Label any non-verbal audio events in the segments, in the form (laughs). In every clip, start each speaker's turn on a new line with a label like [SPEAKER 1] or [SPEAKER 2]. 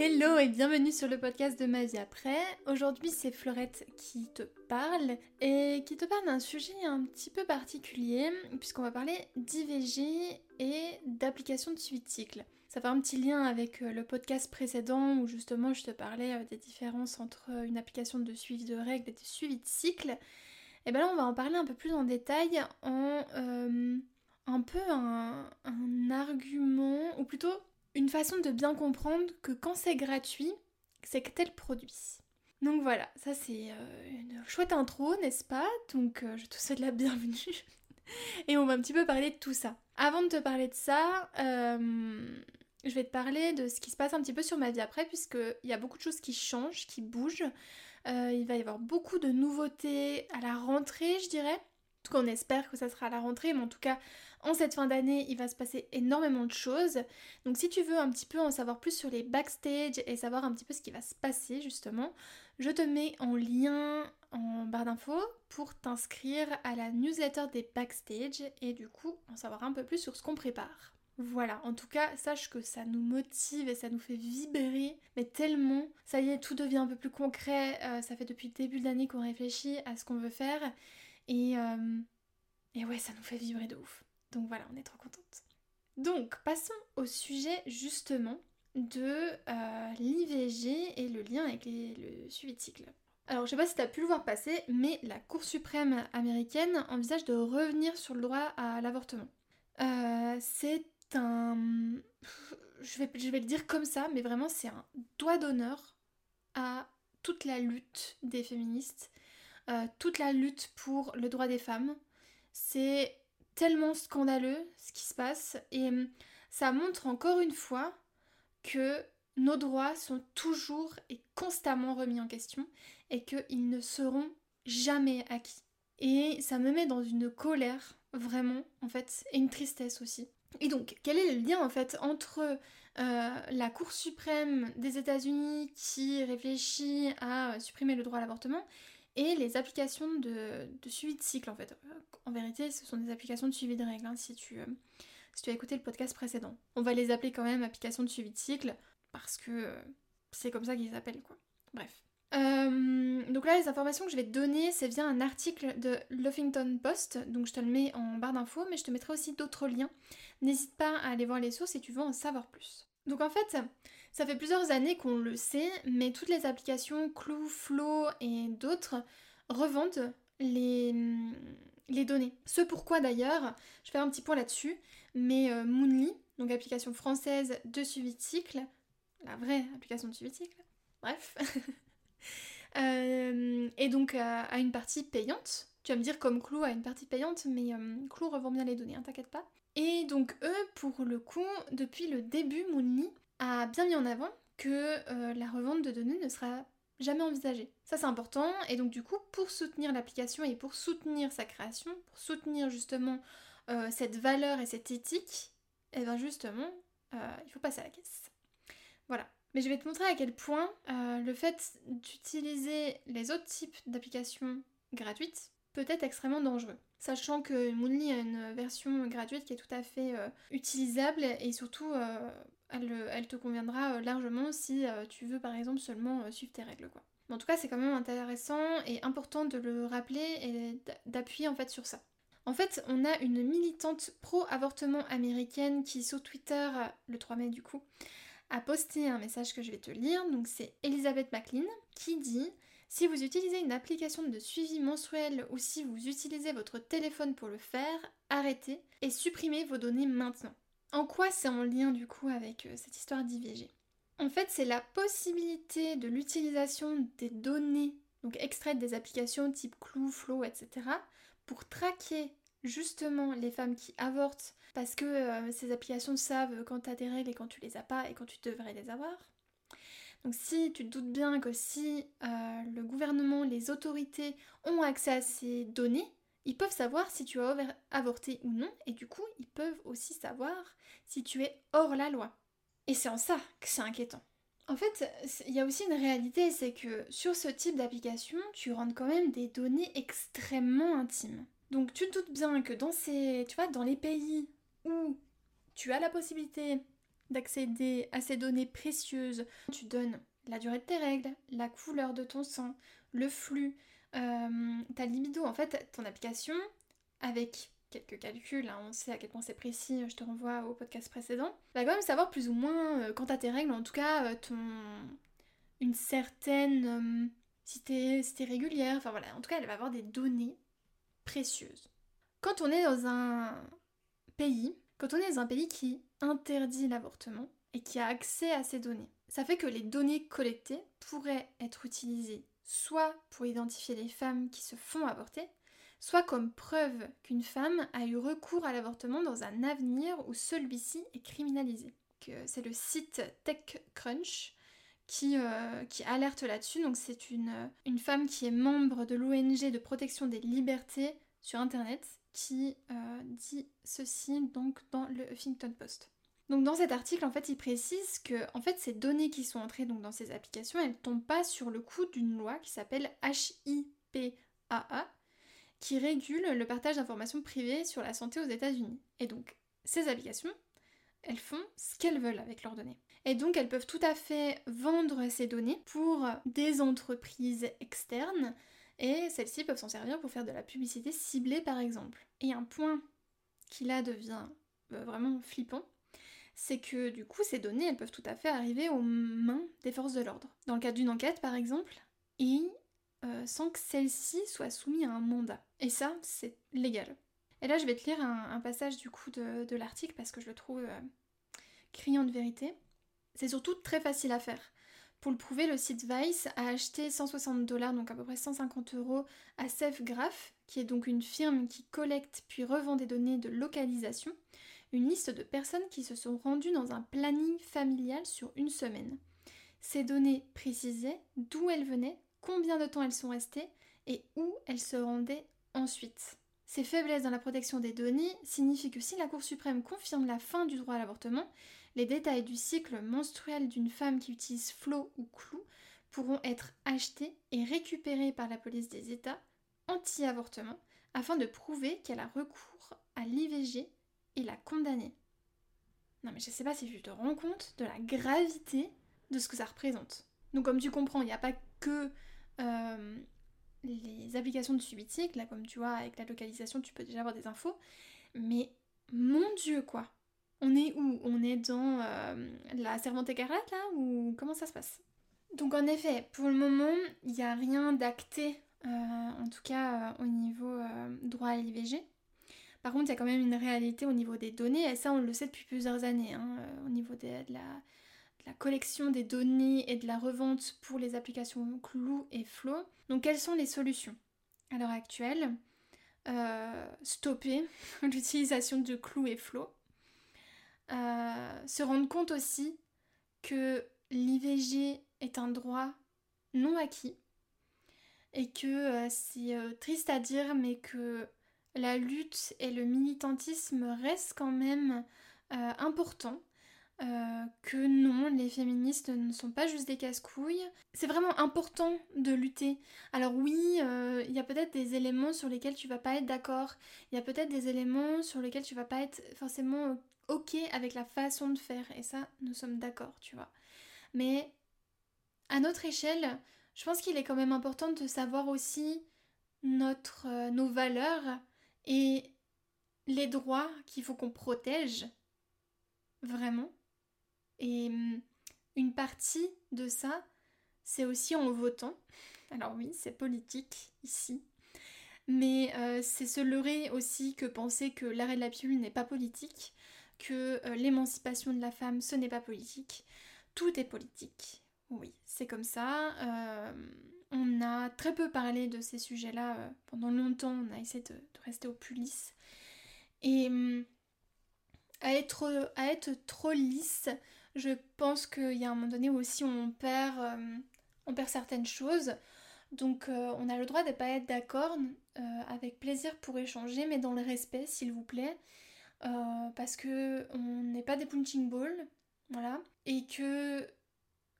[SPEAKER 1] Hello et bienvenue sur le podcast de ma vie après. Aujourd'hui c'est Florette qui te parle et qui te parle d'un sujet un petit peu particulier puisqu'on va parler d'IVG et d'application de suivi de cycle. Ça fait un petit lien avec euh, le podcast précédent où justement je te parlais euh, des différences entre une application de suivi de règles et de suivi de cycle. Et bien là on va en parler un peu plus en détail en euh, un peu un argument ou plutôt une façon de bien comprendre que quand c'est gratuit, c'est que tel produit. Donc voilà, ça c'est euh, une chouette intro, n'est-ce pas? Donc euh, je te souhaite la bienvenue. (laughs) Et on va un petit peu parler de tout ça. Avant de te parler de ça, euh, je vais te parler de ce qui se passe un petit peu sur ma vie après, puisqu'il y a beaucoup de choses qui changent, qui bougent. il va y avoir beaucoup de nouveautés à la rentrée, je dirais. Tout cas, on espère que ça sera à la rentrée, mais en tout cas, en cette fin d'année, il va se passer énormément de choses. Donc si tu veux un petit peu en savoir plus sur les backstage et savoir un petit peu ce qui va se passer justement, je te mets en lien en barre d'infos pour t'inscrire à la newsletter des backstage et du coup en savoir un peu plus sur ce qu'on prépare. Voilà, en tout cas, sache que ça nous motive et ça nous fait vibrer, mais tellement, ça y est, tout devient un peu plus concret, euh, ça fait depuis le début de l'année qu'on réfléchit à ce qu'on veut faire, et, euh, et ouais, ça nous fait vibrer de ouf. Donc voilà, on est trop contente. Donc passons au sujet justement de euh, l'IVG et le lien avec le suivi de cycle. Alors je sais pas si tu as pu le voir passer, mais la Cour suprême américaine envisage de revenir sur le droit à l'avortement. Euh, c'est un... Je vais le dire comme ça, mais vraiment c'est un doigt d'honneur à toute la lutte des féministes, euh, toute la lutte pour le droit des femmes. C'est tellement scandaleux ce qui se passe et hum, ça montre encore une fois que nos droits sont toujours et constamment remis en question et qu'ils ne seront jamais acquis. Et ça me met dans une colère, vraiment, en fait, et une tristesse aussi. Et donc, quel est le lien en fait entre euh, la Cour suprême des États-Unis qui réfléchit à supprimer le droit à l'avortement et les applications de, suivi de cycle en fait. En vérité, ce sont des applications de suivi de règles hein, si, tu, euh, si tu as écouté le podcast précédent. On va les appeler quand même applications de suivi de cycle parce que euh, c'est comme ça qu'ils s'appellent quoi. Bref. Euh, donc là, les informations que je vais te donner, c'est via un article de Luffington Post, donc je te le mets en barre d'infos, mais je te mettrai aussi d'autres liens. N'hésite pas à aller voir les sources si tu veux en savoir plus. Donc en fait, ça fait plusieurs années qu'on le sait, mais toutes les applications Clue, Flow et d'autres revendent les, les données. Ce pourquoi d'ailleurs, je fais un petit point là-dessus, mais euh, Moonly, donc application française de suivi de cycle, la vraie application de suivi de cycle, bref, (laughs) euh, et donc a une partie payante. Tu vas me dire comme Clou a une partie payante, mais euh, Clou revend bien les données, hein, t'inquiète pas. Et donc eux, pour le coup, depuis le début, Moonly a bien mis en avant que euh, la revente de données ne sera jamais envisagée. Ça c'est important, et donc du coup, pour soutenir l'application et pour soutenir sa création, pour soutenir justement euh, cette valeur et cette éthique, et eh bien justement, il faut passer à la caisse. Voilà. Mais je vais te montrer à quel point le fait d'utiliser les autres types d'applications gratuites peut être extrêmement dangereux sachant que Moonly a une version gratuite qui est tout à fait euh, utilisable et surtout euh, elle, te conviendra euh, largement si tu veux par exemple seulement suivre tes règles quoi. En tout cas c'est quand même intéressant et important de le rappeler et d'appuyer en fait sur ça. En fait, on a une militante pro-avortement américaine qui sur Twitter, le 3 mai du coup, a posté un message que je vais te lire. Donc c'est Elizabeth McLean qui dit si vous utilisez une application de suivi mensuel ou si vous utilisez votre téléphone pour le faire, arrêtez et supprimez vos données maintenant. En quoi c'est en lien du coup avec euh, cette histoire d'IVG En fait, c'est la possibilité de l'utilisation des données, donc extraites des applications type Clue, Flow, etc., pour traquer justement les femmes qui avortent parce que euh, ces applications savent quand tu as des règles et quand tu les as pas et quand tu devrais les avoir. Donc si tu te doutes bien que si euh, le gouvernement, les autorités ont accès à ces données, ils peuvent savoir si tu as avorté ou non, et du coup, ils peuvent aussi savoir si tu es hors la loi. Et c'est en ça que c'est inquiétant. En fait, il y a aussi une réalité, c'est que sur ce type d'application, tu rentres quand même des données extrêmement intimes. Donc tu te doutes bien que dans ces, tu vois, dans les pays où tu as la possibilité d'accéder à ces données précieuses. Tu donnes la durée de tes règles, la couleur de ton sang, le flux, euh, ta libido. En fait, ton application, avec quelques calculs, hein, on sait à quel point c'est précis, je te renvoie au podcast précédent, va quand même savoir plus ou moins euh, quand t'as tes règles, en tout cas, euh, une certaine... si t'es si régulière, enfin voilà, en tout cas, elle va avoir des données précieuses. Quand on est dans un pays, quand on est dans un pays qui interdit l'avortement et qui a accès à ces données, ça fait que les données collectées pourraient être utilisées soit pour identifier les femmes qui se font avorter, soit comme preuve qu'une femme a eu recours à l'avortement dans un avenir où celui-ci est criminalisé. C'est le site TechCrunch qui, euh, qui alerte là-dessus. Donc c'est une femme qui est membre de l'ONG de protection des libertés sur Internet qui euh, dit ceci donc dans le Huffington Post. Donc dans cet article, en fait, il précise que ces données qui sont entrées dans ces applications, elles ne tombent pas sur le coup d'une loi qui s'appelle HIPAA, qui régule le partage d'informations privées sur la santé aux États-Unis. Et donc, ces applications, elles font ce qu'elles veulent avec leurs données. Et donc, elles peuvent tout à fait vendre ces données pour des entreprises externes, et celles-ci peuvent s'en servir pour faire de la publicité ciblée, par exemple. Et un point qui là devient euh, vraiment flippant, c'est que du coup ces données elles peuvent tout à fait arriver aux mains des forces de l'ordre. Dans le cadre d'une enquête par exemple, et euh, sans que celle-ci soit soumise à un mandat. Et ça, c'est légal. Et là je vais te lire un, passage du coup de, l'article parce que je le trouve euh, criant de vérité. C'est surtout très facile à faire. Pour le prouver, le site Vice a acheté 160 dollars, donc à peu près 150 euros, à SafeGraph, qui est donc une firme qui collecte puis revend des données de localisation une liste de personnes qui se sont rendues dans un planning familial sur une semaine. Ces données précisaient d'où elles venaient, combien de temps elles sont restées et où elles se rendaient ensuite. Ces faiblesses dans la protection des données signifient que si la Cour suprême confirme la fin du droit à l'avortement, les détails du cycle menstruel d'une femme qui utilise flot ou clou pourront être achetés et récupérés par la police des États anti-avortement afin de prouver qu'elle a recours à l'IVG et la condamner. Non mais je sais pas si tu te rends compte de la gravité de ce que ça représente. Donc comme tu comprends, il n'y a pas que euh, les applications de subitique, là comme tu vois avec la localisation tu peux déjà avoir des infos, mais mon dieu quoi. On est où? On est dans euh, la servante écarlate là ou comment ça se passe? Donc en effet, pour le moment, il n'y a rien d'acté, euh, en tout cas au niveau droit à l'IVG. Par contre, il y a quand même une réalité au niveau des données, et ça on le sait depuis plusieurs années, hein, euh, au niveau de, la, collection des données et de la revente pour les applications Clou et Flow. Donc quelles sont les solutions À l'heure actuelle, euh, stopper (laughs) l'utilisation de Clou et Flow. Euh, se rendre compte aussi que l'IVG est un droit non acquis et que c'est triste à dire mais que la lutte et le militantisme restent quand même euh, importants. Euh, que non, les féministes ne sont pas juste des casse-couilles. C'est vraiment important de lutter. Alors oui, euh, il y a peut-être des éléments sur lesquels tu vas pas être d'accord. Il y a peut-être des éléments sur lesquels tu vas pas être forcément ok avec la façon de faire. Et ça, nous sommes d'accord, tu vois. Mais à notre échelle, je pense qu'il est quand même important de savoir aussi nos valeurs et les droits qu'il faut qu'on protège, vraiment. Et hum, une partie de ça, c'est aussi en votant. Alors oui, c'est politique ici. Mais euh, c'est se leurrer aussi que penser que l'arrêt de la pilule n'est pas politique, que euh, l'émancipation de la femme, ce n'est pas politique. Tout est politique. Oui, c'est comme ça. Euh, on a très peu parlé de ces sujets-là pendant longtemps, on a essayé de, rester au plus lisse. Et hum, à, être, à être trop lisse, je pense qu'il y a un moment donné où aussi on perd, euh, on perd certaines choses. Donc euh, on a le droit de ne pas être d'accord, avec plaisir pour échanger, mais dans le respect, s'il vous plaît. parce que on n'est pas des punching balls, voilà. Et que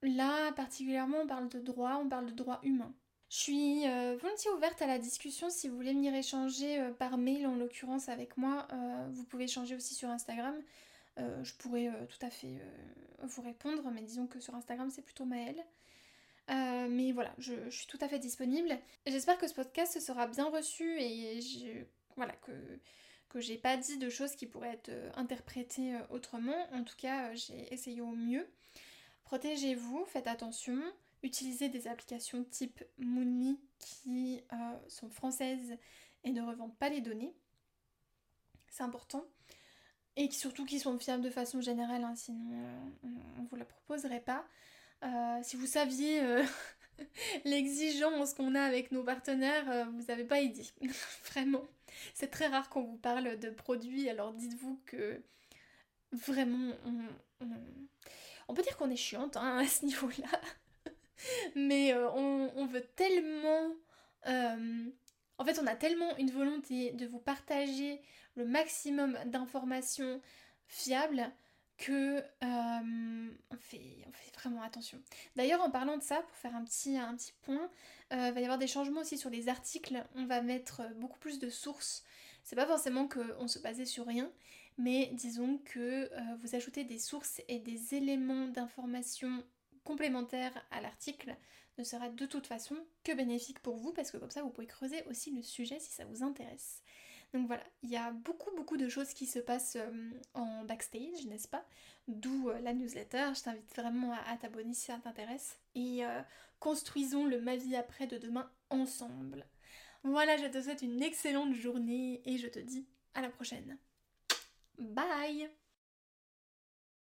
[SPEAKER 1] Là, particulièrement, on parle de droit, on parle de droit humain. Je suis euh, volontiers ouverte à la discussion si vous voulez venir échanger euh, par mail en l'occurrence avec moi. Euh, vous pouvez échanger aussi sur Instagram. Je pourrais tout à fait vous répondre, mais disons que sur Instagram c'est plutôt Maëlle. mais voilà, je, suis tout à fait disponible. J'espère que ce podcast sera bien reçu et que, que j'ai pas dit de choses qui pourraient être interprétées autrement. En tout cas, j'ai essayé au mieux. Protégez-vous, faites attention. Utilisez des applications type Moonly qui euh, sont françaises et ne revendent pas les données. C'est important. Et surtout qui sont fiables de façon générale, hein, sinon euh, on ne vous la proposerait pas. Euh, si vous saviez (laughs) l'exigence qu'on a avec nos partenaires, vous n'avez pas idée. (laughs) Vraiment. C'est très rare qu'on vous parle de produits, alors dites-vous que vraiment on, peut dire qu'on est chiante hein, (laughs) à ce niveau-là. Mais euh, on, veut tellement... Euh, en fait, on a tellement une volonté de vous partager le maximum d'informations fiables que euh, on, fait, vraiment attention. D'ailleurs, en parlant de ça, pour faire un petit, point, il va y avoir des changements aussi sur les articles. On va mettre beaucoup plus de sources. C'est pas forcément qu'on se basait sur rien, mais disons que vous ajoutez des sources et des éléments d'information complémentaire à l'article ne sera de toute façon que bénéfique pour vous parce que comme ça vous pouvez creuser aussi le sujet si ça vous intéresse. Donc voilà, il y a beaucoup beaucoup de choses qui se passent euh, en backstage, n'est-ce pas? D'où euh, la newsletter, je t'invite vraiment à, t'abonner si ça t'intéresse. Et euh, construisons le ma vie après de demain ensemble. Voilà, je te souhaite une excellente journée et je te dis à la prochaine. Bye